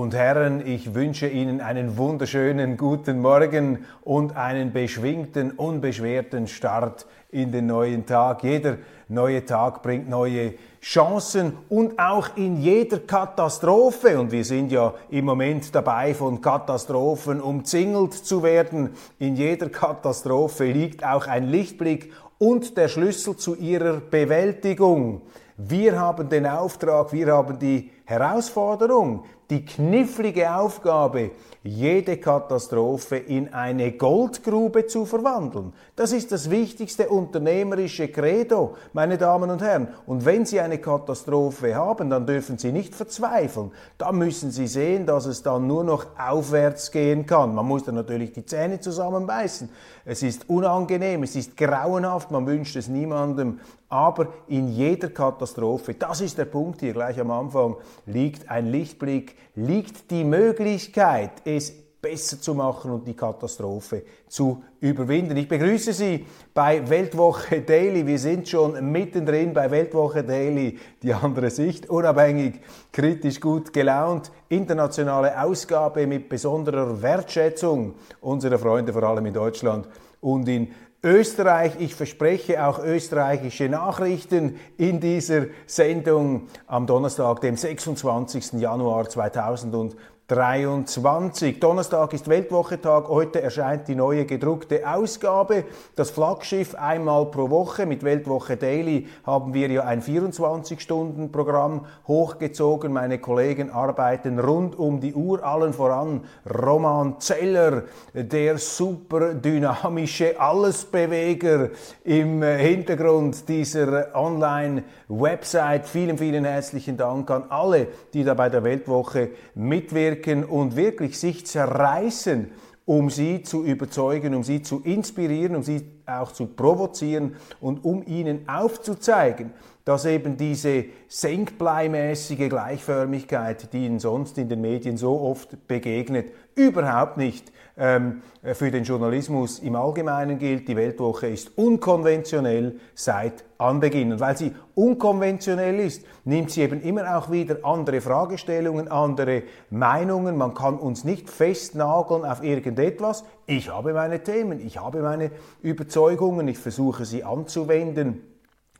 und Herren. Ich wünsche Ihnen einen wunderschönen guten Morgen und einen beschwingten, unbeschwerten Start in den neuen Tag. Jeder neue Tag bringt neue Chancen und auch in jeder Katastrophe, und wir sind ja im Moment dabei, von Katastrophen umzingelt zu werden, in jeder Katastrophe liegt auch ein Lichtblick und der Schlüssel zu ihrer Bewältigung. Wir haben den Auftrag, wir haben die Herausforderung, die knifflige Aufgabe, jede Katastrophe in eine Goldgrube zu verwandeln. Das ist das wichtigste unternehmerische Credo, meine Damen und Herren. Und wenn Sie eine Katastrophe haben, dann dürfen Sie nicht verzweifeln. Da müssen Sie sehen, dass es dann nur noch aufwärts gehen kann. Man muss dann natürlich die Zähne zusammenbeißen. Es ist unangenehm, es ist grauenhaft, man wünscht es niemandem. Aber in jeder Katastrophe, das ist der Punkt hier gleich am Anfang, liegt ein Lichtblick, liegt die Möglichkeit, es besser zu machen und die Katastrophe zu überwinden. Ich begrüße Sie bei Weltwoche Daily. Wir sind schon mittendrin bei Weltwoche Daily, die andere Sicht, unabhängig, kritisch gut gelaunt, internationale Ausgabe mit besonderer Wertschätzung unserer Freunde, vor allem in Deutschland und in Österreich. Ich verspreche auch österreichische Nachrichten in dieser Sendung am Donnerstag, dem 26. Januar 2020. 23. Donnerstag ist Weltwochetag. Heute erscheint die neue gedruckte Ausgabe. Das Flaggschiff einmal pro Woche. Mit Weltwoche Daily haben wir ja ein 24-Stunden-Programm hochgezogen. Meine Kollegen arbeiten rund um die Uhr. Allen voran Roman Zeller, der super dynamische Allesbeweger im Hintergrund dieser Online-Website. Vielen, vielen herzlichen Dank an alle, die da bei der Weltwoche mitwirken mitwirken und wirklich sich zerreißen, um sie zu überzeugen, um sie zu inspirieren, um sie auch zu provozieren und um ihnen aufzuzeigen, dass eben diese senkbleimäßige Gleichförmigkeit, die ihnen sonst in den Medien so oft begegnet, überhaupt nicht für den Journalismus im Allgemeinen gilt. Die Weltwoche ist unkonventionell seit Anbeginn. Und weil sie unkonventionell ist, nimmt sie eben immer auch wieder andere Fragestellungen, andere Meinungen. Man kann uns nicht festnageln auf irgendetwas. Ich habe meine Themen, ich habe meine Überzeugungen, ich versuche sie anzuwenden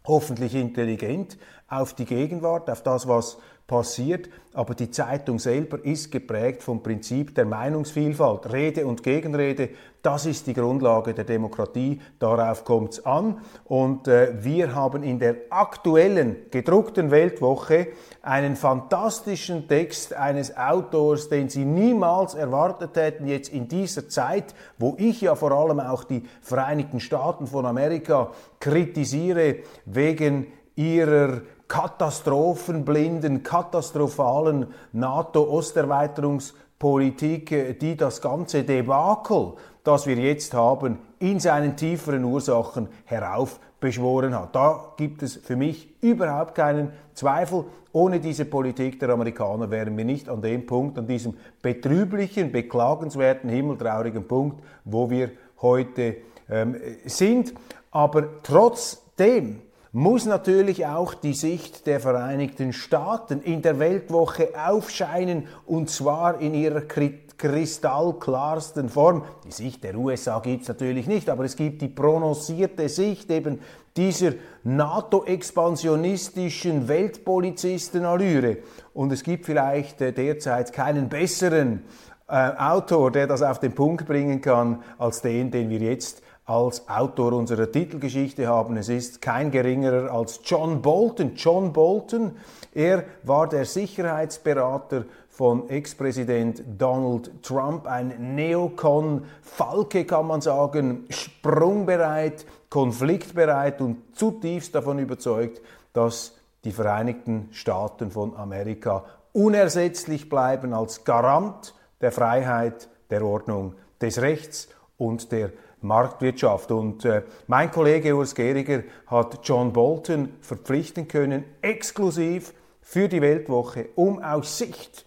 hoffentlich intelligent auf die Gegenwart, auf das, was passiert, aber die Zeitung selber ist geprägt vom Prinzip der Meinungsvielfalt. Rede und Gegenrede, das ist die Grundlage der Demokratie, darauf kommt es an. Und äh, wir haben in der aktuellen gedruckten Weltwoche einen fantastischen Text eines Autors, den Sie niemals erwartet hätten, jetzt in dieser Zeit, wo ich ja vor allem auch die Vereinigten Staaten von Amerika kritisiere wegen ihrer katastrophenblinden, katastrophalen NATO-Osterweiterungspolitik, die das ganze Debakel, das wir jetzt haben, in seinen tieferen Ursachen heraufbeschworen hat. Da gibt es für mich überhaupt keinen Zweifel. Ohne diese Politik der Amerikaner wären wir nicht an dem Punkt, an diesem betrüblichen, beklagenswerten, himmeltraurigen Punkt, wo wir heute ähm, sind. Aber trotzdem muss natürlich auch die Sicht der Vereinigten Staaten in der Weltwoche aufscheinen und zwar in ihrer kristallklarsten Form. Die Sicht der USA gibt es natürlich nicht, aber es gibt die prononcierte Sicht eben dieser NATO-expansionistischen Weltpolizistenallüre. Und es gibt vielleicht äh, derzeit keinen besseren äh, Autor, der das auf den Punkt bringen kann, als den, den wir jetzt als Autor unserer Titelgeschichte haben. Es ist kein geringerer als John Bolton. John Bolton, er war der Sicherheitsberater von Ex-Präsident Donald Trump, ein Neokon, Falke kann man sagen, sprungbereit, konfliktbereit und zutiefst davon überzeugt, dass die Vereinigten Staaten von Amerika unersetzlich bleiben als Garant der Freiheit, der Ordnung, des Rechts und der Marktwirtschaft. Und äh, mein Kollege Urs Gehriger hat John Bolton verpflichten können, exklusiv für die Weltwoche, um aus Sicht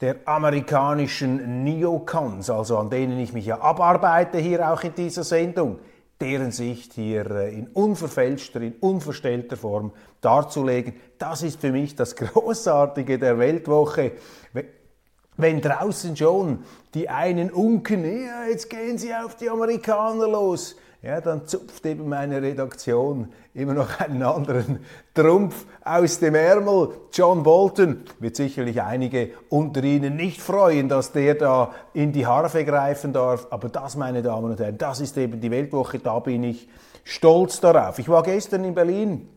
der amerikanischen Neocons, also an denen ich mich ja abarbeite hier auch in dieser Sendung, deren Sicht hier äh, in unverfälschter, in unverstellter Form darzulegen. Das ist für mich das Großartige der Weltwoche. Wenn draußen schon die einen unken, ja, jetzt gehen sie auf die Amerikaner los, ja, dann zupft eben meine Redaktion immer noch einen anderen Trumpf aus dem Ärmel. John Bolton wird sicherlich einige unter Ihnen nicht freuen, dass der da in die Harfe greifen darf. Aber das, meine Damen und Herren, das ist eben die Weltwoche. Da bin ich stolz darauf. Ich war gestern in Berlin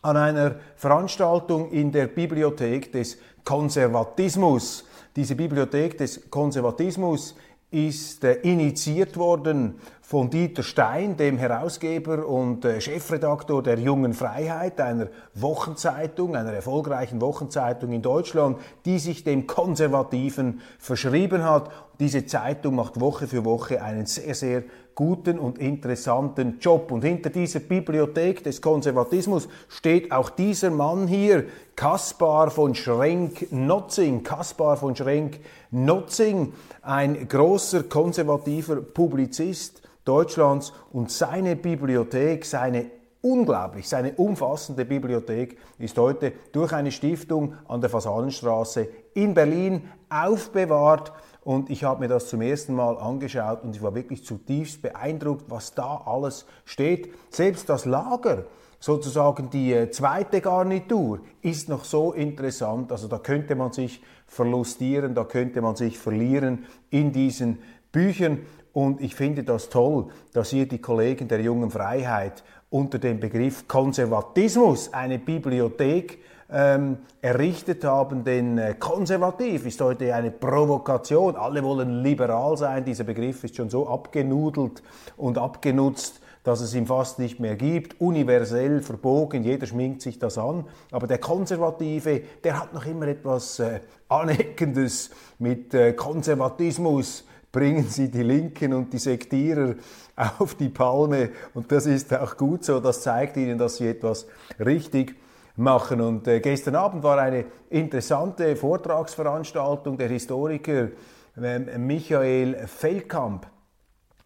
an einer Veranstaltung in der Bibliothek des Konservatismus. Diese Bibliothek des Konservatismus ist äh, initiiert worden von Dieter Stein, dem Herausgeber und äh, Chefredaktor der Jungen Freiheit, einer Wochenzeitung, einer erfolgreichen Wochenzeitung in Deutschland, die sich dem Konservativen verschrieben hat. Diese Zeitung macht Woche für Woche einen sehr, sehr guten und interessanten Job. Und hinter dieser Bibliothek des Konservatismus steht auch dieser Mann hier, Kaspar von Schrenk-Notzing. Kaspar von Schrenk-Notzing, ein großer konservativer Publizist Deutschlands und seine Bibliothek, seine unglaublich, seine umfassende Bibliothek ist heute durch eine Stiftung an der Fasanenstraße in Berlin aufbewahrt und ich habe mir das zum ersten Mal angeschaut und ich war wirklich zutiefst beeindruckt, was da alles steht. Selbst das Lager, sozusagen die äh, zweite Garnitur, ist noch so interessant. Also da könnte man sich verlustieren, da könnte man sich verlieren in diesen Büchern. Und ich finde das toll, dass hier die Kollegen der jungen Freiheit unter dem Begriff Konservatismus eine Bibliothek ähm, errichtet haben, denn äh, konservativ ist heute eine Provokation. Alle wollen liberal sein. Dieser Begriff ist schon so abgenudelt und abgenutzt, dass es ihn fast nicht mehr gibt. Universell verbogen, jeder schminkt sich das an. Aber der Konservative, der hat noch immer etwas äh, Aneckendes mit äh, Konservatismus bringen sie die Linken und die Sektierer auf die Palme. Und das ist auch gut so. Das zeigt ihnen, dass sie etwas richtig machen. Und äh, gestern Abend war eine interessante Vortragsveranstaltung. Der Historiker äh, Michael Feldkamp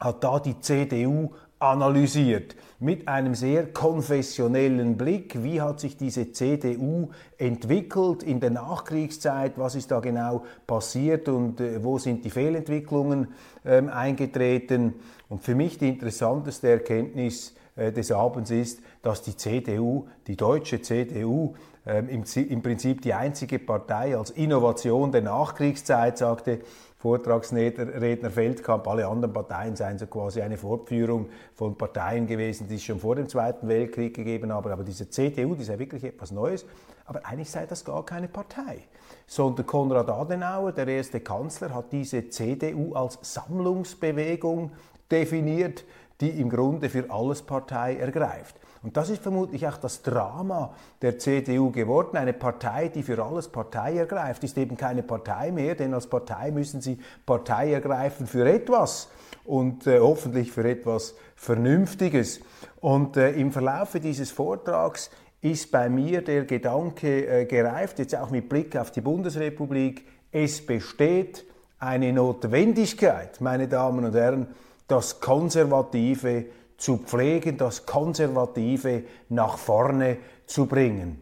hat da die CDU analysiert mit einem sehr konfessionellen Blick. Wie hat sich diese CDU entwickelt in der Nachkriegszeit? Was ist da genau passiert und äh, wo sind die Fehlentwicklungen ähm, eingetreten? Und für mich die interessanteste Erkenntnis äh, des Abends ist, dass die CDU, die deutsche CDU, ähm, im, im Prinzip die einzige Partei als Innovation der Nachkriegszeit, sagte Vortragsredner Feldkamp, alle anderen Parteien seien so quasi eine Fortführung von Parteien gewesen, die es schon vor dem Zweiten Weltkrieg gegeben haben. Aber diese CDU, die sei wirklich etwas Neues. Aber eigentlich sei das gar keine Partei, sondern Konrad Adenauer, der erste Kanzler, hat diese CDU als Sammlungsbewegung definiert, die im Grunde für alles Partei ergreift. Und das ist vermutlich auch das Drama der CDU geworden. Eine Partei, die für alles Partei ergreift, ist eben keine Partei mehr, denn als Partei müssen sie Partei ergreifen für etwas und äh, hoffentlich für etwas Vernünftiges. Und äh, im Verlauf dieses Vortrags ist bei mir der Gedanke äh, gereift, jetzt auch mit Blick auf die Bundesrepublik, es besteht eine Notwendigkeit, meine Damen und Herren, das Konservative zu pflegen, das Konservative nach vorne zu bringen.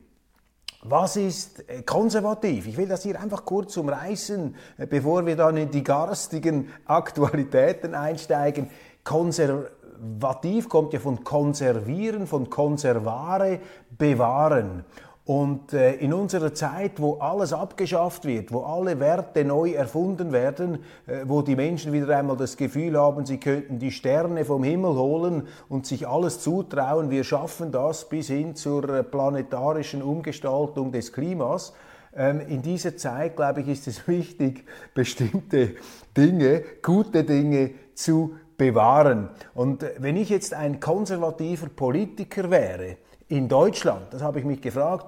Was ist äh, konservativ? Ich will das hier einfach kurz umreißen, äh, bevor wir dann in die garstigen Aktualitäten einsteigen. Konservativ kommt ja von konservieren, von konservare, bewahren. Und äh, in unserer Zeit, wo alles abgeschafft wird, wo alle Werte neu erfunden werden, äh, wo die Menschen wieder einmal das Gefühl haben, sie könnten die Sterne vom Himmel holen und sich alles zutrauen, wir schaffen das bis hin zur äh, planetarischen Umgestaltung des Klimas. Ähm, in dieser Zeit, glaube ich, ist es wichtig, bestimmte Dinge, gute Dinge zu bewahren. Und wenn ich jetzt ein konservativer Politiker wäre, in Deutschland, das habe ich mich gefragt,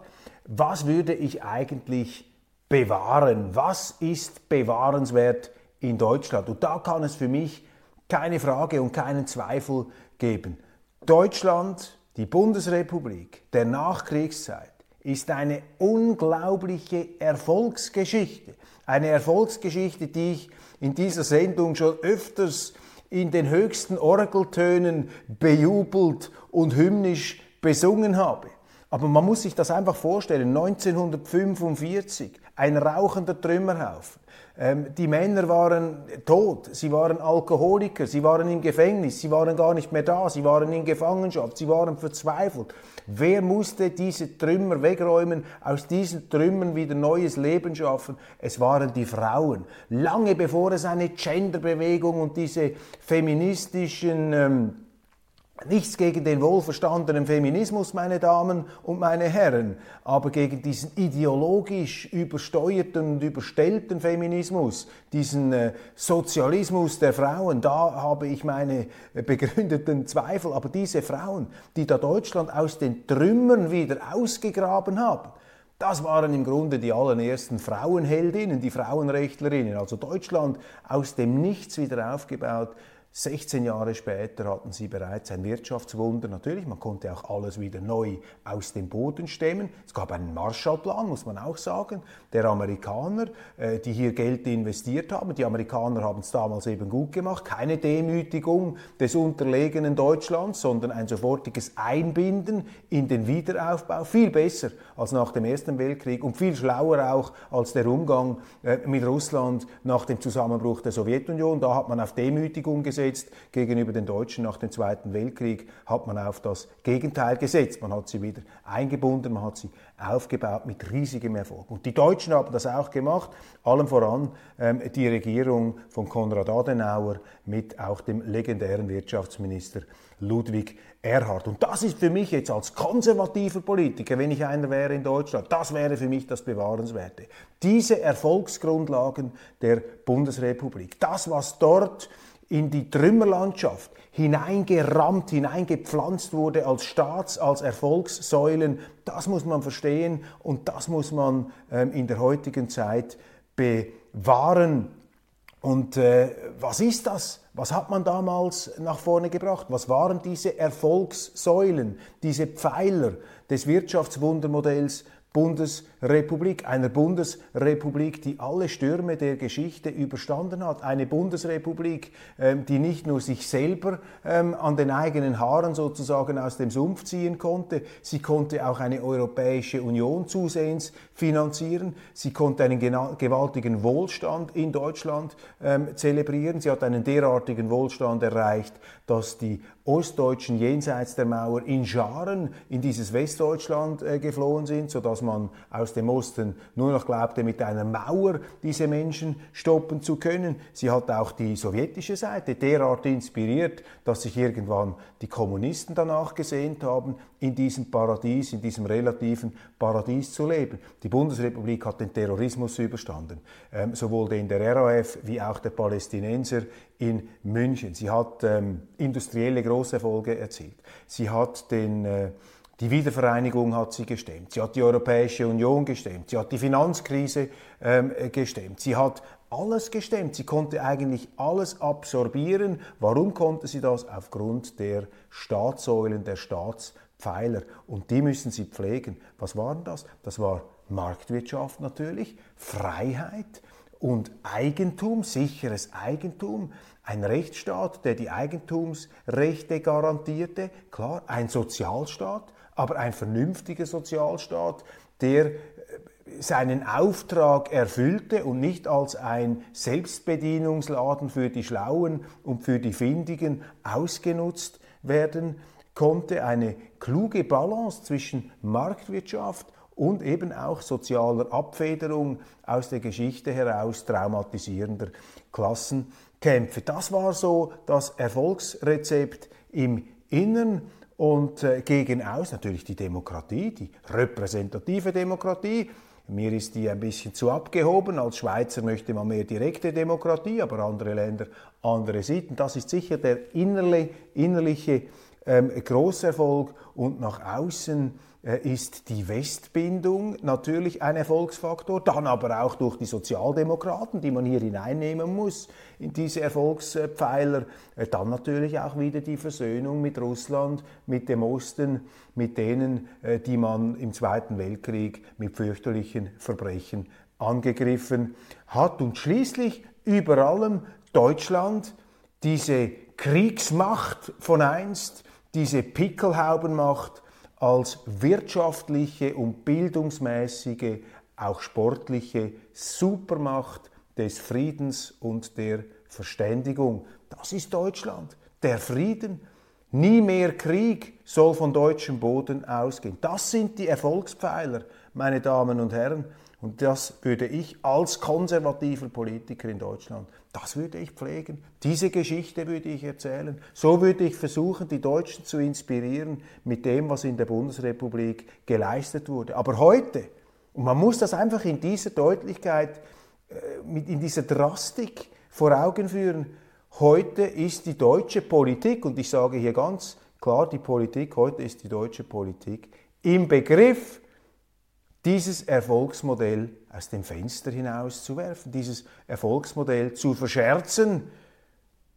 was würde ich eigentlich bewahren. Was ist bewahrenswert in Deutschland? Und da kann es für mich keine Frage und keinen Zweifel geben. Deutschland, die Bundesrepublik der Nachkriegszeit, ist eine unglaubliche Erfolgsgeschichte. Eine Erfolgsgeschichte, die ich in dieser Sendung schon öfters in den höchsten Orgeltönen bejubelt und hymnisch besungen habe. Aber man muss sich das einfach vorstellen. 1945, ein rauchender Trümmerhaufen. Ähm, die Männer waren tot, sie waren Alkoholiker, sie waren im Gefängnis, sie waren gar nicht mehr da, sie waren in Gefangenschaft, sie waren verzweifelt. Wer musste diese Trümmer wegräumen, aus diesen Trümmern wieder neues Leben schaffen? Es waren die Frauen. Lange bevor es eine Genderbewegung und diese feministischen ähm, Nichts gegen den wohlverstandenen Feminismus, meine Damen und meine Herren, aber gegen diesen ideologisch übersteuerten und überstellten Feminismus, diesen äh, Sozialismus der Frauen, da habe ich meine äh, begründeten Zweifel. Aber diese Frauen, die da Deutschland aus den Trümmern wieder ausgegraben haben, das waren im Grunde die allerersten Frauenheldinnen, die Frauenrechtlerinnen. Also Deutschland aus dem Nichts wieder aufgebaut 16 Jahre später hatten sie bereits ein Wirtschaftswunder. Natürlich, man konnte auch alles wieder neu aus dem Boden stemmen. Es gab einen Marshallplan, muss man auch sagen, der Amerikaner, äh, die hier Geld investiert haben. Die Amerikaner haben es damals eben gut gemacht. Keine Demütigung des unterlegenen Deutschlands, sondern ein sofortiges Einbinden in den Wiederaufbau. Viel besser als nach dem Ersten Weltkrieg und viel schlauer auch als der Umgang äh, mit Russland nach dem Zusammenbruch der Sowjetunion. Da hat man auf Demütigung gesetzt gesetzt. Gegenüber den Deutschen nach dem Zweiten Weltkrieg hat man auf das Gegenteil gesetzt. Man hat sie wieder eingebunden, man hat sie aufgebaut mit riesigem Erfolg. Und die Deutschen haben das auch gemacht, allem voran ähm, die Regierung von Konrad Adenauer mit auch dem legendären Wirtschaftsminister Ludwig Erhard. Und das ist für mich jetzt als konservativer Politiker, wenn ich einer wäre in Deutschland, das wäre für mich das Bewahrenswerte. Diese Erfolgsgrundlagen der Bundesrepublik, das, was dort in die Trümmerlandschaft hineingerammt, hineingepflanzt wurde als Staats-, als Erfolgssäulen, das muss man verstehen und das muss man ähm, in der heutigen Zeit bewahren. Und äh, was ist das? Was hat man damals nach vorne gebracht? Was waren diese Erfolgssäulen, diese Pfeiler des Wirtschaftswundermodells Bundesrepublik, einer Bundesrepublik, die alle Stürme der Geschichte überstanden hat, eine Bundesrepublik, ähm, die nicht nur sich selber ähm, an den eigenen Haaren sozusagen aus dem Sumpf ziehen konnte, sie konnte auch eine Europäische Union zusehends finanzieren, sie konnte einen gewaltigen Wohlstand in Deutschland ähm, zelebrieren, sie hat einen derartigen Wohlstand erreicht, dass die Ostdeutschen jenseits der Mauer in Scharen in dieses Westdeutschland äh, geflohen sind, sodass man aus dem Osten nur noch glaubte, mit einer Mauer diese Menschen stoppen zu können. Sie hat auch die sowjetische Seite derart inspiriert, dass sich irgendwann die Kommunisten danach gesehnt haben, in diesem Paradies, in diesem relativen Paradies zu leben. Die Bundesrepublik hat den Terrorismus überstanden, ähm, sowohl den der RAF wie auch der Palästinenser in München. Sie hat ähm, industrielle Großerfolge erzielt. Sie hat den äh, die Wiedervereinigung hat sie gestemmt. Sie hat die Europäische Union gestemmt. Sie hat die Finanzkrise ähm, gestemmt. Sie hat alles gestemmt. Sie konnte eigentlich alles absorbieren. Warum konnte sie das? Aufgrund der Staatssäulen, der Staatspfeiler. Und die müssen sie pflegen. Was waren das? Das war Marktwirtschaft natürlich, Freiheit und Eigentum, sicheres Eigentum, ein Rechtsstaat, der die Eigentumsrechte garantierte, klar, ein Sozialstaat, aber ein vernünftiger Sozialstaat, der äh, seinen Auftrag erfüllte und nicht als ein Selbstbedienungsladen für die Schlauen und für die Findigen ausgenutzt werden konnte. Eine kluge Balance zwischen Marktwirtschaft und eben auch sozialer Abfederung aus der Geschichte heraus traumatisierender Klassenkämpfe. Das war so das Erfolgsrezept im Innern und äh, gegen aus natürlich die Demokratie, die repräsentative Demokratie. Mir ist die ein bisschen zu abgehoben. Als Schweizer möchte man mehr direkte Demokratie, aber andere Länder andere Sitten. Das ist sicher der innerliche, innerliche ähm, Großerfolg und nach außen ist die Westbindung natürlich ein Erfolgsfaktor, dann aber auch durch die Sozialdemokraten, die man hier hineinnehmen muss in diese Erfolgspfeiler, äh, dann natürlich auch wieder die Versöhnung mit Russland, mit dem Osten, mit denen, äh, die man im Zweiten Weltkrieg mit fürchterlichen Verbrechen angegriffen hat. Und schließlich über allem Deutschland, diese Kriegsmacht von einst, diese Pickelhaubenmacht, als wirtschaftliche und bildungsmäßige, auch sportliche Supermacht des Friedens und der Verständigung. Das ist Deutschland. Der Frieden. Nie mehr Krieg soll von deutschem Boden ausgehen. Das sind die Erfolgspfeiler, meine Damen und Herren. Und das würde ich als konservativer Politiker in Deutschland, das würde ich pflegen. Diese Geschichte würde ich erzählen. So würde ich versuchen, die Deutschen zu inspirieren mit dem, was in der Bundesrepublik geleistet wurde. Aber heute, und man muss das einfach in dieser Deutlichkeit, äh, in dieser Drastik vor Augen führen, heute ist die deutsche Politik, und ich sage hier ganz klar, die Politik, heute ist die deutsche Politik im Begriff, dieses Erfolgsmodell aus dem Fenster hinauszuwerfen, dieses Erfolgsmodell zu verscherzen,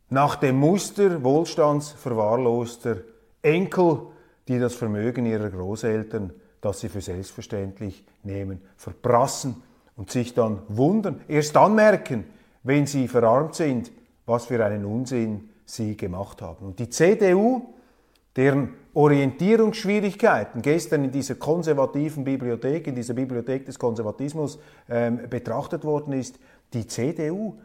nach dem Muster wohlstandsverwahrloster Enkel, die das Vermögen ihrer Großeltern, das sie für selbstverständlich nehmen, verprassen und sich dann wundern, erst dann merken, wenn sie verarmt sind, was für einen Unsinn sie gemacht haben. Und die CDU, deren Orientierungsschwierigkeiten gestern in dieser konservativen Bibliothek, in dieser Bibliothek des Konservatismus ähm, betrachtet worden ist, die CDU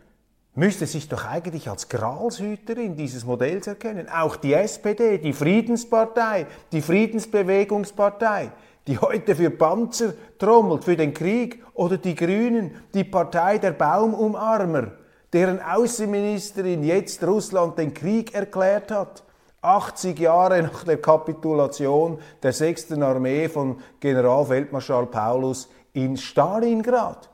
müsste sich doch eigentlich als Gralshüterin dieses Modells erkennen. Auch die SPD, die Friedenspartei, die Friedensbewegungspartei, die heute für Panzer trommelt, für den Krieg, oder die Grünen, die Partei der Baumumarmer, deren Außenministerin jetzt Russland den Krieg erklärt hat 80 Jahre nach der Kapitulation der 6. Armee von Generalfeldmarschall Paulus in Stalingrad.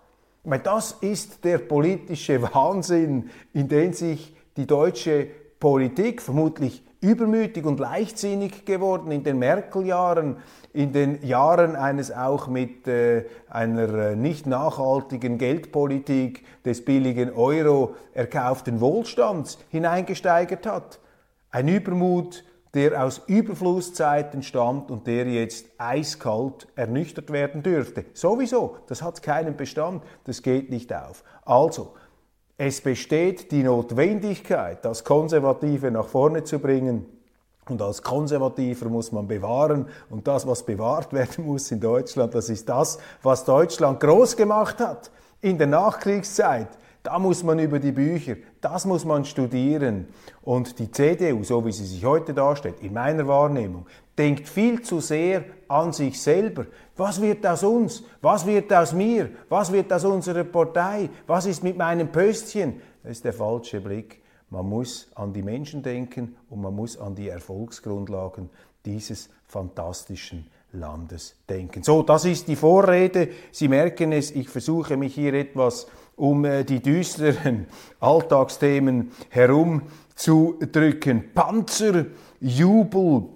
Das ist der politische Wahnsinn, in den sich die deutsche Politik vermutlich übermütig und leichtsinnig geworden in den Merkel-Jahren, in den Jahren eines auch mit äh, einer äh, nicht nachhaltigen Geldpolitik des billigen Euro erkauften Wohlstands hineingesteigert hat. Ein Übermut, der aus Überflusszeiten stammt und der jetzt eiskalt ernüchtert werden dürfte. Sowieso, das hat keinen Bestand, das geht nicht auf. Also, es besteht die Notwendigkeit, das Konservative nach vorne zu bringen. Und als Konservativer muss man bewahren. Und das, was bewahrt werden muss in Deutschland, das ist das, was Deutschland groß gemacht hat in der Nachkriegszeit. Da muss man über die Bücher, das muss man studieren. Und die CDU, so wie sie sich heute darstellt, in meiner Wahrnehmung, denkt viel zu sehr an sich selber. Was wird aus uns? Was wird aus mir? Was wird aus unserer Partei? Was ist mit meinem Pöstchen? Das ist der falsche Blick. Man muss an die Menschen denken und man muss an die Erfolgsgrundlagen dieses fantastischen Landes denken. So, das ist die Vorrede. Sie merken es, ich versuche mich hier etwas um äh, die düsteren Alltagsthemen herumzudrücken. Panzer, Jubel,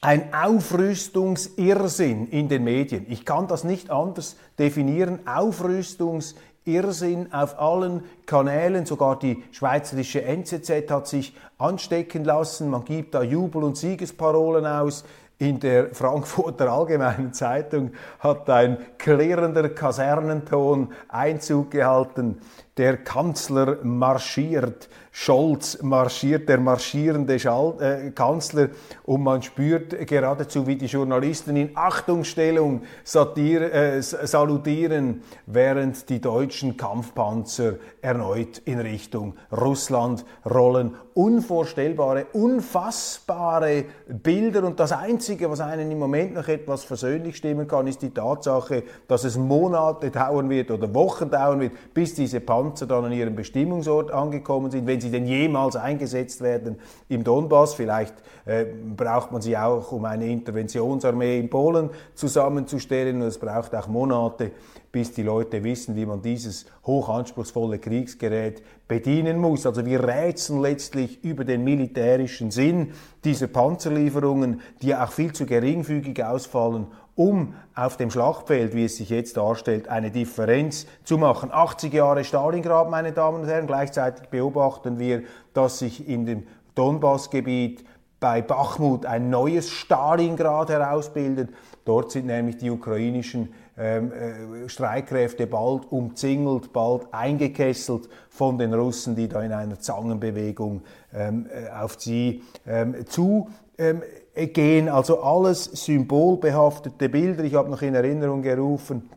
ein Aufrüstungsirrsinn in den Medien. Ich kann das nicht anders definieren. Aufrüstungsirrsinn auf allen Kanälen. Sogar die schweizerische NZZ hat sich anstecken lassen. Man gibt da Jubel- und Siegesparolen aus. In der Frankfurter Allgemeinen Zeitung hat ein klirrender Kasernenton Einzug gehalten. Der Kanzler marschiert Scholz marschiert, der marschierende Schal äh, Kanzler und man spürt geradezu, wie die Journalisten in Achtungsstellung satire, äh, salutieren, während die deutschen Kampfpanzer erneut in Richtung Russland rollen. Unvorstellbare, unfassbare Bilder und das Einzige, was einen im Moment noch etwas versöhnlich stimmen kann, ist die Tatsache, dass es Monate dauern wird oder Wochen dauern wird, bis diese Panzer dann an ihrem Bestimmungsort angekommen sind. Wenn sie denn jemals eingesetzt werden im Donbass. Vielleicht äh, braucht man sie auch, um eine Interventionsarmee in Polen zusammenzustellen. Und es braucht auch Monate, bis die Leute wissen, wie man dieses hochanspruchsvolle Kriegsgerät bedienen muss. Also wir rätseln letztlich über den militärischen Sinn dieser Panzerlieferungen, die auch viel zu geringfügig ausfallen, um auf dem Schlachtfeld, wie es sich jetzt darstellt, eine Differenz zu machen. 80 Jahre Stalingrad, meine Damen und Herren, gleichzeitig beobachten wir, dass sich in dem Donbassgebiet bei Bachmut ein neues Stalingrad herausbildet. Dort sind nämlich die ukrainischen ähm, äh, Streitkräfte bald umzingelt, bald eingekesselt von den Russen, die da in einer Zangenbewegung ähm, äh, auf sie ähm, zu ähm, gehen. Also alles symbolbehaftete Bilder. Ich habe noch in Erinnerung gerufen,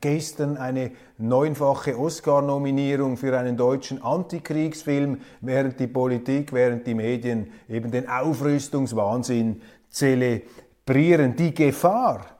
Gestern eine neunfache Oscar-Nominierung für einen deutschen Antikriegsfilm, während die Politik, während die Medien eben den Aufrüstungswahnsinn zelebrieren. Die Gefahr.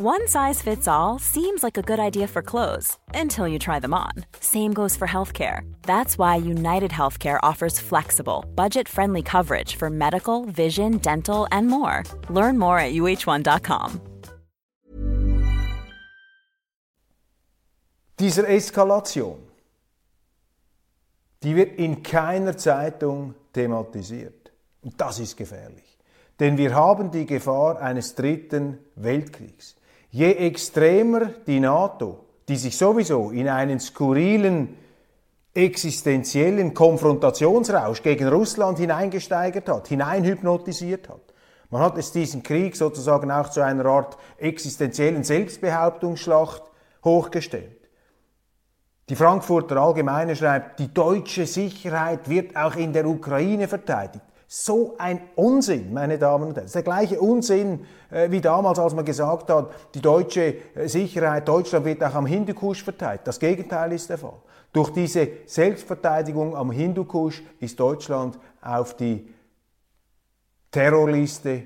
One size fits all seems like a good idea for clothes until you try them on. Same goes for healthcare. That's why United Healthcare offers flexible, budget friendly coverage for medical, vision, dental, and more. Learn more at uh1.com. Diese Eskalation, die wird in keiner Zeitung thematisiert. Und das ist gefährlich. Denn wir haben die Gefahr eines dritten Weltkriegs. Je extremer die NATO, die sich sowieso in einen skurrilen existenziellen Konfrontationsrausch gegen Russland hineingesteigert hat, hineinhypnotisiert hat. Man hat es diesen Krieg sozusagen auch zu einer Art existenziellen Selbstbehauptungsschlacht hochgestellt. Die Frankfurter Allgemeine schreibt, die deutsche Sicherheit wird auch in der Ukraine verteidigt. So ein Unsinn, meine Damen und Herren. Das ist der gleiche Unsinn äh, wie damals, als man gesagt hat, die deutsche äh, Sicherheit, Deutschland wird auch am Hindukusch verteidigt. Das Gegenteil ist der Fall. Durch diese Selbstverteidigung am Hindukusch ist Deutschland auf die Terrorliste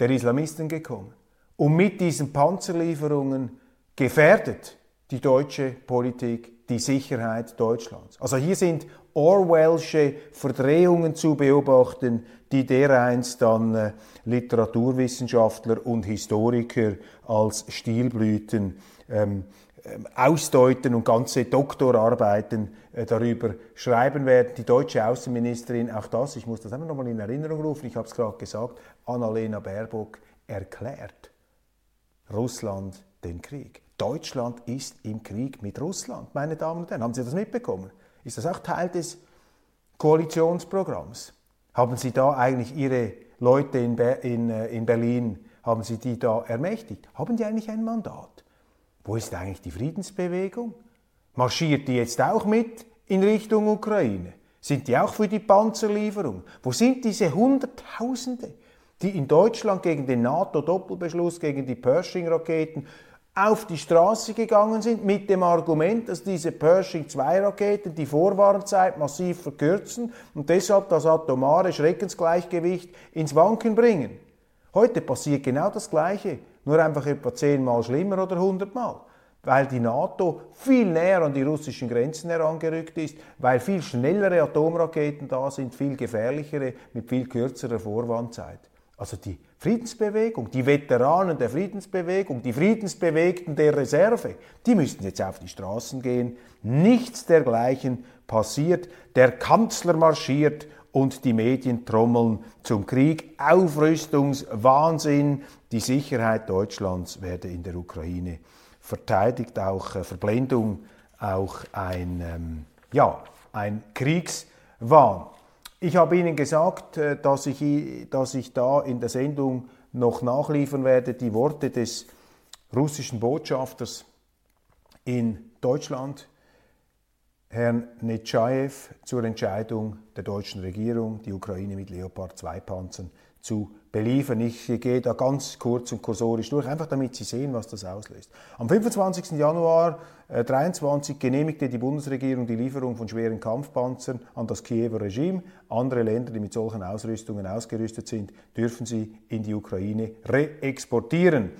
der Islamisten gekommen. Und mit diesen Panzerlieferungen gefährdet die deutsche Politik die Sicherheit Deutschlands. Also hier sind Orwellsche Verdrehungen zu beobachten, die dereinst dann äh, Literaturwissenschaftler und Historiker als Stilblüten ähm, ähm, ausdeuten und ganze Doktorarbeiten äh, darüber schreiben werden. Die deutsche Außenministerin, auch das, ich muss das einfach nochmal in Erinnerung rufen, ich habe es gerade gesagt, Annalena Baerbock erklärt Russland den Krieg. Deutschland ist im Krieg mit Russland, meine Damen und Herren. Haben Sie das mitbekommen? Ist das auch Teil des Koalitionsprogramms? Haben Sie da eigentlich Ihre Leute in, Be in, äh, in Berlin, haben Sie die da ermächtigt? Haben die eigentlich ein Mandat? Wo ist eigentlich die Friedensbewegung? Marschiert die jetzt auch mit in Richtung Ukraine? Sind die auch für die Panzerlieferung? Wo sind diese Hunderttausende, die in Deutschland gegen den NATO-Doppelbeschluss, gegen die Pershing-Raketen auf die Straße gegangen sind mit dem Argument, dass diese Pershing-2-Raketen die Vorwarnzeit massiv verkürzen und deshalb das atomare Schreckensgleichgewicht ins Wanken bringen. Heute passiert genau das Gleiche, nur einfach etwa zehnmal schlimmer oder hundertmal, weil die NATO viel näher an die russischen Grenzen herangerückt ist, weil viel schnellere Atomraketen da sind, viel gefährlichere mit viel kürzerer Vorwarnzeit. Also die Friedensbewegung, die Veteranen der Friedensbewegung, die Friedensbewegten der Reserve, die müssten jetzt auf die Straßen gehen. Nichts dergleichen passiert. Der Kanzler marschiert und die Medien trommeln zum Krieg. Aufrüstungswahnsinn. Die Sicherheit Deutschlands werde in der Ukraine verteidigt. Auch äh, Verblendung, auch ein, ähm, ja, ein Kriegswahn. Ich habe Ihnen gesagt, äh, dass ich, dass ich da in der Sendung noch nachliefern werde die Worte des russischen Botschafters in Deutschland, Herrn Netschajew, zur Entscheidung der deutschen Regierung, die Ukraine mit Leopard 2 Panzern zu beliefern. Ich gehe da ganz kurz und kursorisch durch, einfach damit Sie sehen, was das auslöst. Am 25. Januar 2023 äh, genehmigte die Bundesregierung die Lieferung von schweren Kampfpanzern an das Kiewer Regime. Andere Länder, die mit solchen Ausrüstungen ausgerüstet sind, dürfen sie in die Ukraine reexportieren.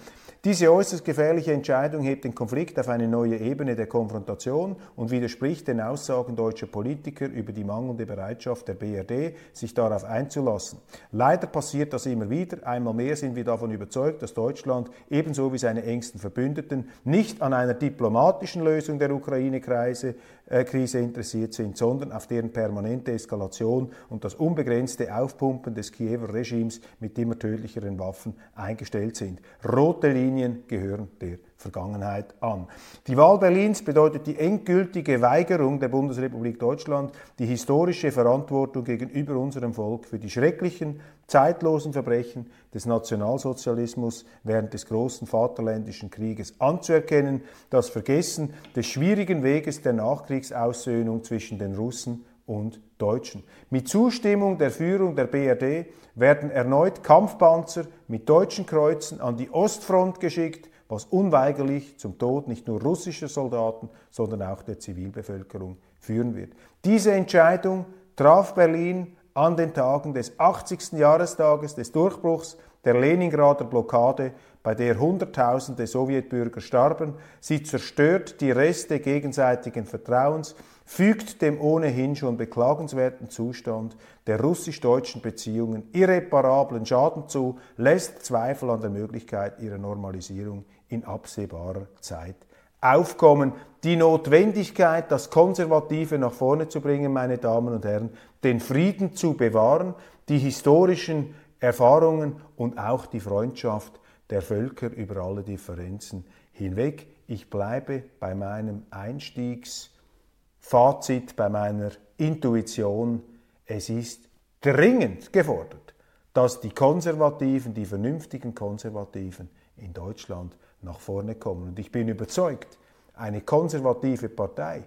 Diese äußerst gefährliche Entscheidung hebt den Konflikt auf eine neue Ebene der Konfrontation und widerspricht den Aussagen deutscher Politiker über die mangelnde Bereitschaft der BRD, sich darauf einzulassen. Leider passiert das immer wieder. Einmal mehr sind wir davon überzeugt, dass Deutschland ebenso wie seine engsten Verbündeten nicht an einer diplomatischen Lösung der Ukraine-Krise äh, Krise interessiert sind, sondern auf deren permanente Eskalation und das unbegrenzte Aufpumpen des Kiewer Regimes mit immer tödlicheren Waffen eingestellt sind. Rote Linien gehören der Vergangenheit an. Die Wahl Berlins bedeutet die endgültige Weigerung der Bundesrepublik Deutschland, die historische Verantwortung gegenüber unserem Volk für die schrecklichen, zeitlosen Verbrechen des Nationalsozialismus während des großen Vaterländischen Krieges anzuerkennen, das Vergessen des schwierigen Weges der Nachkriegsaussöhnung zwischen den Russen und Deutschen. Mit Zustimmung der Führung der BRD werden erneut Kampfpanzer mit deutschen Kreuzen an die Ostfront geschickt, was unweigerlich zum Tod nicht nur russischer Soldaten, sondern auch der Zivilbevölkerung führen wird. Diese Entscheidung traf Berlin an den Tagen des 80. Jahrestages des Durchbruchs der Leningrader Blockade, bei der Hunderttausende Sowjetbürger starben. Sie zerstört die Reste gegenseitigen Vertrauens, fügt dem ohnehin schon beklagenswerten Zustand der russisch-deutschen Beziehungen irreparablen Schaden zu, lässt Zweifel an der Möglichkeit ihrer Normalisierung in absehbarer Zeit aufkommen. Die Notwendigkeit, das Konservative nach vorne zu bringen, meine Damen und Herren, den Frieden zu bewahren, die historischen Erfahrungen und auch die Freundschaft der Völker über alle Differenzen hinweg. Ich bleibe bei meinem Einstiegsfazit, bei meiner Intuition. Es ist dringend gefordert, dass die Konservativen, die vernünftigen Konservativen in Deutschland nach vorne kommen. Und ich bin überzeugt, eine konservative Partei,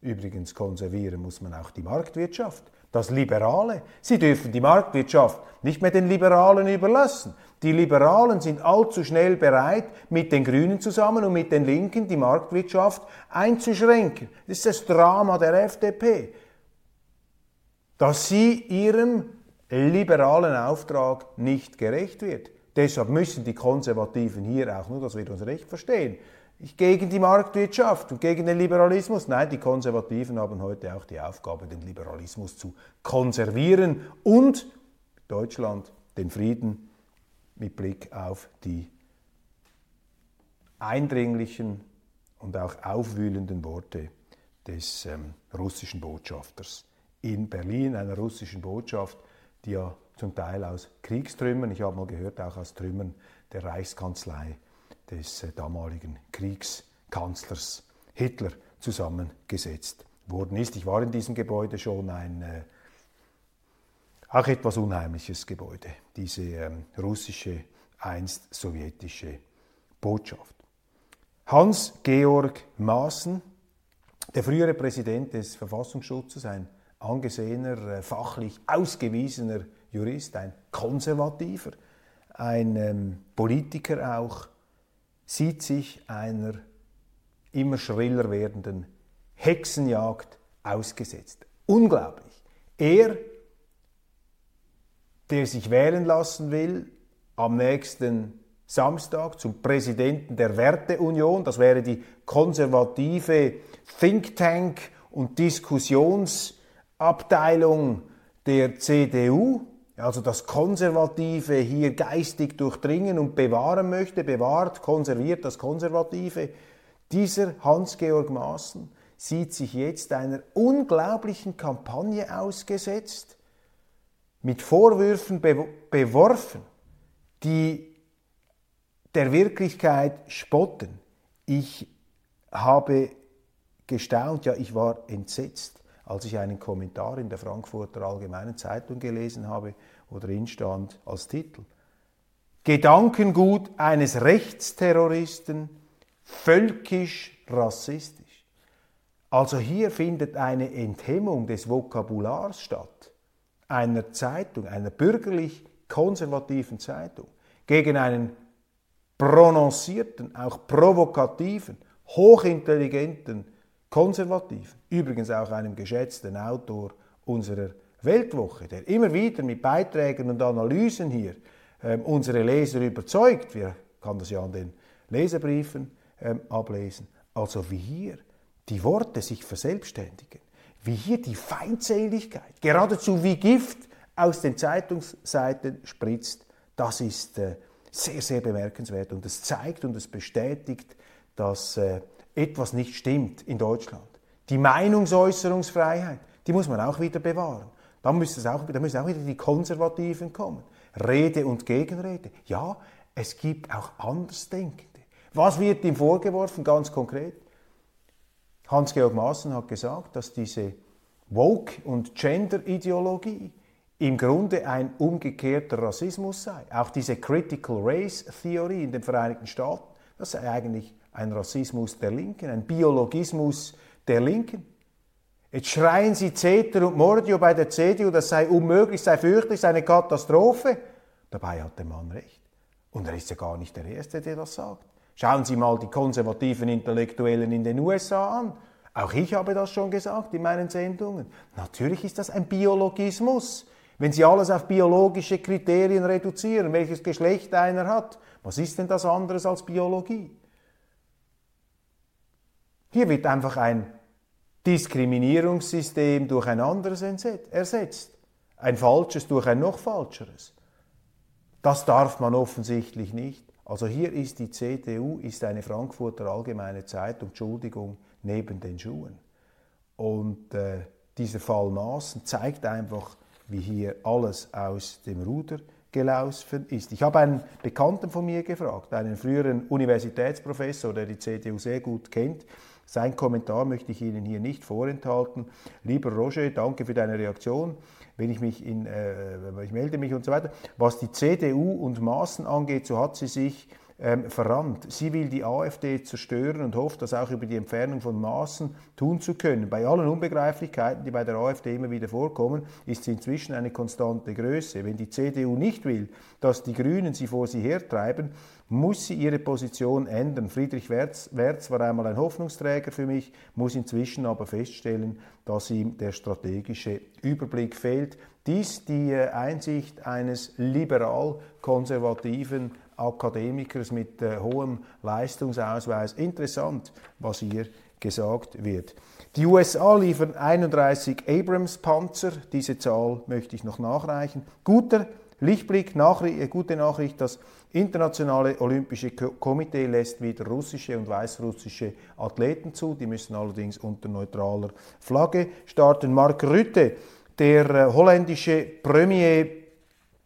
übrigens konservieren muss man auch die Marktwirtschaft, das Liberale. Sie dürfen die Marktwirtschaft nicht mehr den Liberalen überlassen. Die Liberalen sind allzu schnell bereit, mit den Grünen zusammen und mit den Linken die Marktwirtschaft einzuschränken. Das ist das Drama der FDP, dass sie ihrem liberalen Auftrag nicht gerecht wird. Deshalb müssen die Konservativen hier auch, nur dass wir uns recht verstehen, gegen die Marktwirtschaft und gegen den Liberalismus. Nein, die Konservativen haben heute auch die Aufgabe, den Liberalismus zu konservieren und Deutschland den Frieden mit Blick auf die eindringlichen und auch aufwühlenden Worte des ähm, russischen Botschafters in Berlin, einer russischen Botschaft, die ja zum Teil aus Kriegstrümmern, ich habe mal gehört, auch aus Trümmern der Reichskanzlei des äh, damaligen Kriegskanzlers Hitler zusammengesetzt worden ist. Ich war in diesem Gebäude schon ein äh, auch etwas unheimliches Gebäude, diese ähm, russische, einst sowjetische Botschaft. Hans-Georg Maaßen, der frühere Präsident des Verfassungsschutzes, ein angesehener, äh, fachlich ausgewiesener Jurist, ein Konservativer, ein ähm, Politiker auch, sieht sich einer immer schriller werdenden Hexenjagd ausgesetzt. Unglaublich. Er, der sich wählen lassen will, am nächsten Samstag zum Präsidenten der Werteunion, das wäre die konservative Think Tank und Diskussionsabteilung der CDU, also das Konservative hier geistig durchdringen und bewahren möchte, bewahrt, konserviert das Konservative, dieser Hans-Georg Maaßen sieht sich jetzt einer unglaublichen Kampagne ausgesetzt, mit Vorwürfen be beworfen, die der Wirklichkeit spotten. Ich habe gestaunt, ja, ich war entsetzt als ich einen Kommentar in der Frankfurter Allgemeinen Zeitung gelesen habe, wo drin stand als Titel Gedankengut eines Rechtsterroristen, völkisch rassistisch. Also hier findet eine Enthemmung des Vokabulars statt, einer Zeitung, einer bürgerlich konservativen Zeitung gegen einen prononcierten, auch provokativen, hochintelligenten Konservativen, übrigens auch einem geschätzten Autor unserer Weltwoche, der immer wieder mit Beiträgen und Analysen hier ähm, unsere Leser überzeugt. Wir kann das ja an den Leserbriefen ähm, ablesen. Also wie hier die Worte sich verselbstständigen, wie hier die Feindseligkeit, geradezu wie Gift aus den Zeitungsseiten spritzt, das ist äh, sehr, sehr bemerkenswert und es zeigt und es bestätigt, dass äh, etwas nicht stimmt in Deutschland. Die Meinungsäußerungsfreiheit, die muss man auch wieder bewahren. Da müssen, auch, da müssen auch wieder die Konservativen kommen. Rede und Gegenrede. Ja, es gibt auch Andersdenkende. Was wird ihm vorgeworfen, ganz konkret? Hans-Georg Maaßen hat gesagt, dass diese Woke- und Gender-Ideologie im Grunde ein umgekehrter Rassismus sei. Auch diese Critical Race-Theorie in den Vereinigten Staaten, das sei eigentlich ein Rassismus der Linken, ein Biologismus der Linken. Jetzt schreien sie Zeter und Mordio bei der CDU, das sei unmöglich, sei fürchterlich, sei eine Katastrophe. Dabei hat der Mann recht. Und er ist ja gar nicht der Erste, der das sagt. Schauen Sie mal die konservativen Intellektuellen in den USA an. Auch ich habe das schon gesagt in meinen Sendungen. Natürlich ist das ein Biologismus. Wenn Sie alles auf biologische Kriterien reduzieren, welches Geschlecht einer hat, was ist denn das anderes als Biologie? Hier wird einfach ein Diskriminierungssystem durch ein anderes ersetzt. Ein falsches durch ein noch falscheres. Das darf man offensichtlich nicht. Also hier ist die CDU, ist eine Frankfurter Allgemeine Zeitung, Entschuldigung, neben den Schuhen. Und äh, dieser Fall Maaßen zeigt einfach, wie hier alles aus dem Ruder gelaufen ist. Ich habe einen Bekannten von mir gefragt, einen früheren Universitätsprofessor, der die CDU sehr gut kennt, sein Kommentar möchte ich Ihnen hier nicht vorenthalten. Lieber Roger, danke für deine Reaktion. Wenn ich mich in, äh, ich melde mich und so weiter. Was die CDU und Maßen angeht, so hat sie sich ähm, verrannt. Sie will die AfD zerstören und hofft, das auch über die Entfernung von Maßen tun zu können. Bei allen Unbegreiflichkeiten, die bei der AfD immer wieder vorkommen, ist sie inzwischen eine konstante Größe. Wenn die CDU nicht will, dass die Grünen sie vor sie hertreiben, muss sie ihre Position ändern. Friedrich Werz war einmal ein Hoffnungsträger für mich, muss inzwischen aber feststellen, dass ihm der strategische Überblick fehlt. Dies die äh, Einsicht eines liberal-konservativen Akademikers mit äh, hohem Leistungsausweis. Interessant, was hier gesagt wird. Die USA liefern 31 Abrams-Panzer. Diese Zahl möchte ich noch nachreichen. Guter Lichtblick, Nachricht, äh, gute Nachricht, das Internationale Olympische Komitee lässt wieder russische und weißrussische Athleten zu. Die müssen allerdings unter neutraler Flagge starten. Mark Rütte, der äh, holländische Premier,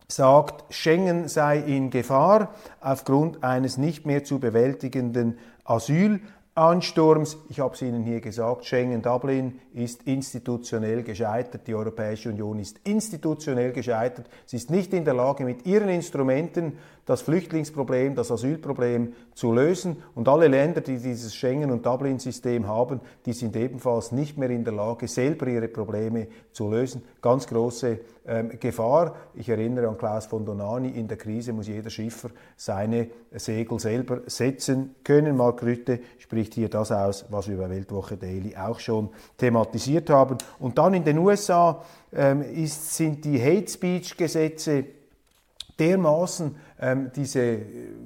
sagt, Schengen sei in Gefahr aufgrund eines nicht mehr zu bewältigenden Asyl. Ansturms, ich habe es Ihnen hier gesagt, Schengen-Dublin ist institutionell gescheitert. Die Europäische Union ist institutionell gescheitert. Sie ist nicht in der Lage, mit ihren Instrumenten das Flüchtlingsproblem, das Asylproblem zu lösen. Und alle Länder, die dieses Schengen- und Dublin-System haben, die sind ebenfalls nicht mehr in der Lage, selber ihre Probleme zu lösen. Ganz große ähm, Gefahr. Ich erinnere an Klaus von Donani, in der Krise muss jeder Schiffer seine Segel selber setzen können. Mark Rütte spricht hier das aus, was wir bei Weltwoche Daily auch schon thematisiert haben. Und dann in den USA ähm, ist, sind die Hate Speech Gesetze dermaßen ähm, diese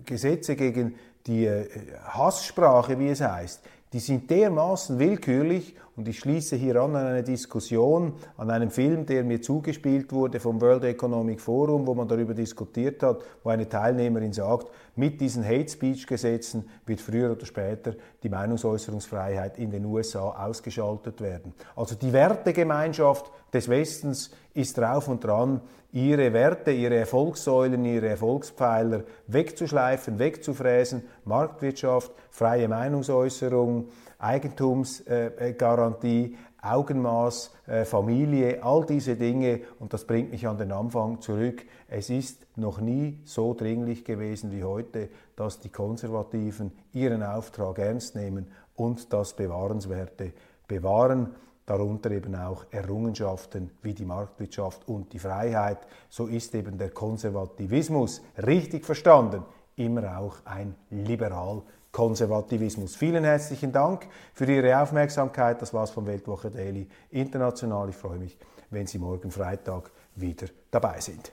Gesetze gegen die äh, Hasssprache, wie es heißt, die sind dermaßen willkürlich und ich schließe hier an eine Diskussion, an einem Film, der mir zugespielt wurde vom World Economic Forum, wo man darüber diskutiert hat, wo eine Teilnehmerin sagt, mit diesen Hate Speech Gesetzen wird früher oder später die Meinungsäußerungsfreiheit in den USA ausgeschaltet werden. Also die Wertegemeinschaft des Westens ist drauf und dran, ihre Werte, ihre Erfolgssäulen, ihre Erfolgspfeiler wegzuschleifen, wegzufräsen. Marktwirtschaft, freie Meinungsäußerung, Eigentumsgarantie, Augenmaß, äh, Familie, all diese Dinge. Und das bringt mich an den Anfang zurück. Es ist noch nie so dringlich gewesen wie heute, dass die Konservativen ihren Auftrag ernst nehmen und das Bewahrenswerte bewahren. darunter eben auch Errungenschaften wie die Marktwirtschaft und die Freiheit. So ist eben der Konservativismus richtig verstanden immer auch ein Liberal-Konservativismus. Vielen herzlichen Dank für Ihre Aufmerksamkeit. Das war's vom Weltwoche Daily International. Ich freue mich, wenn Sie morgen Freitag wieder dabei sind.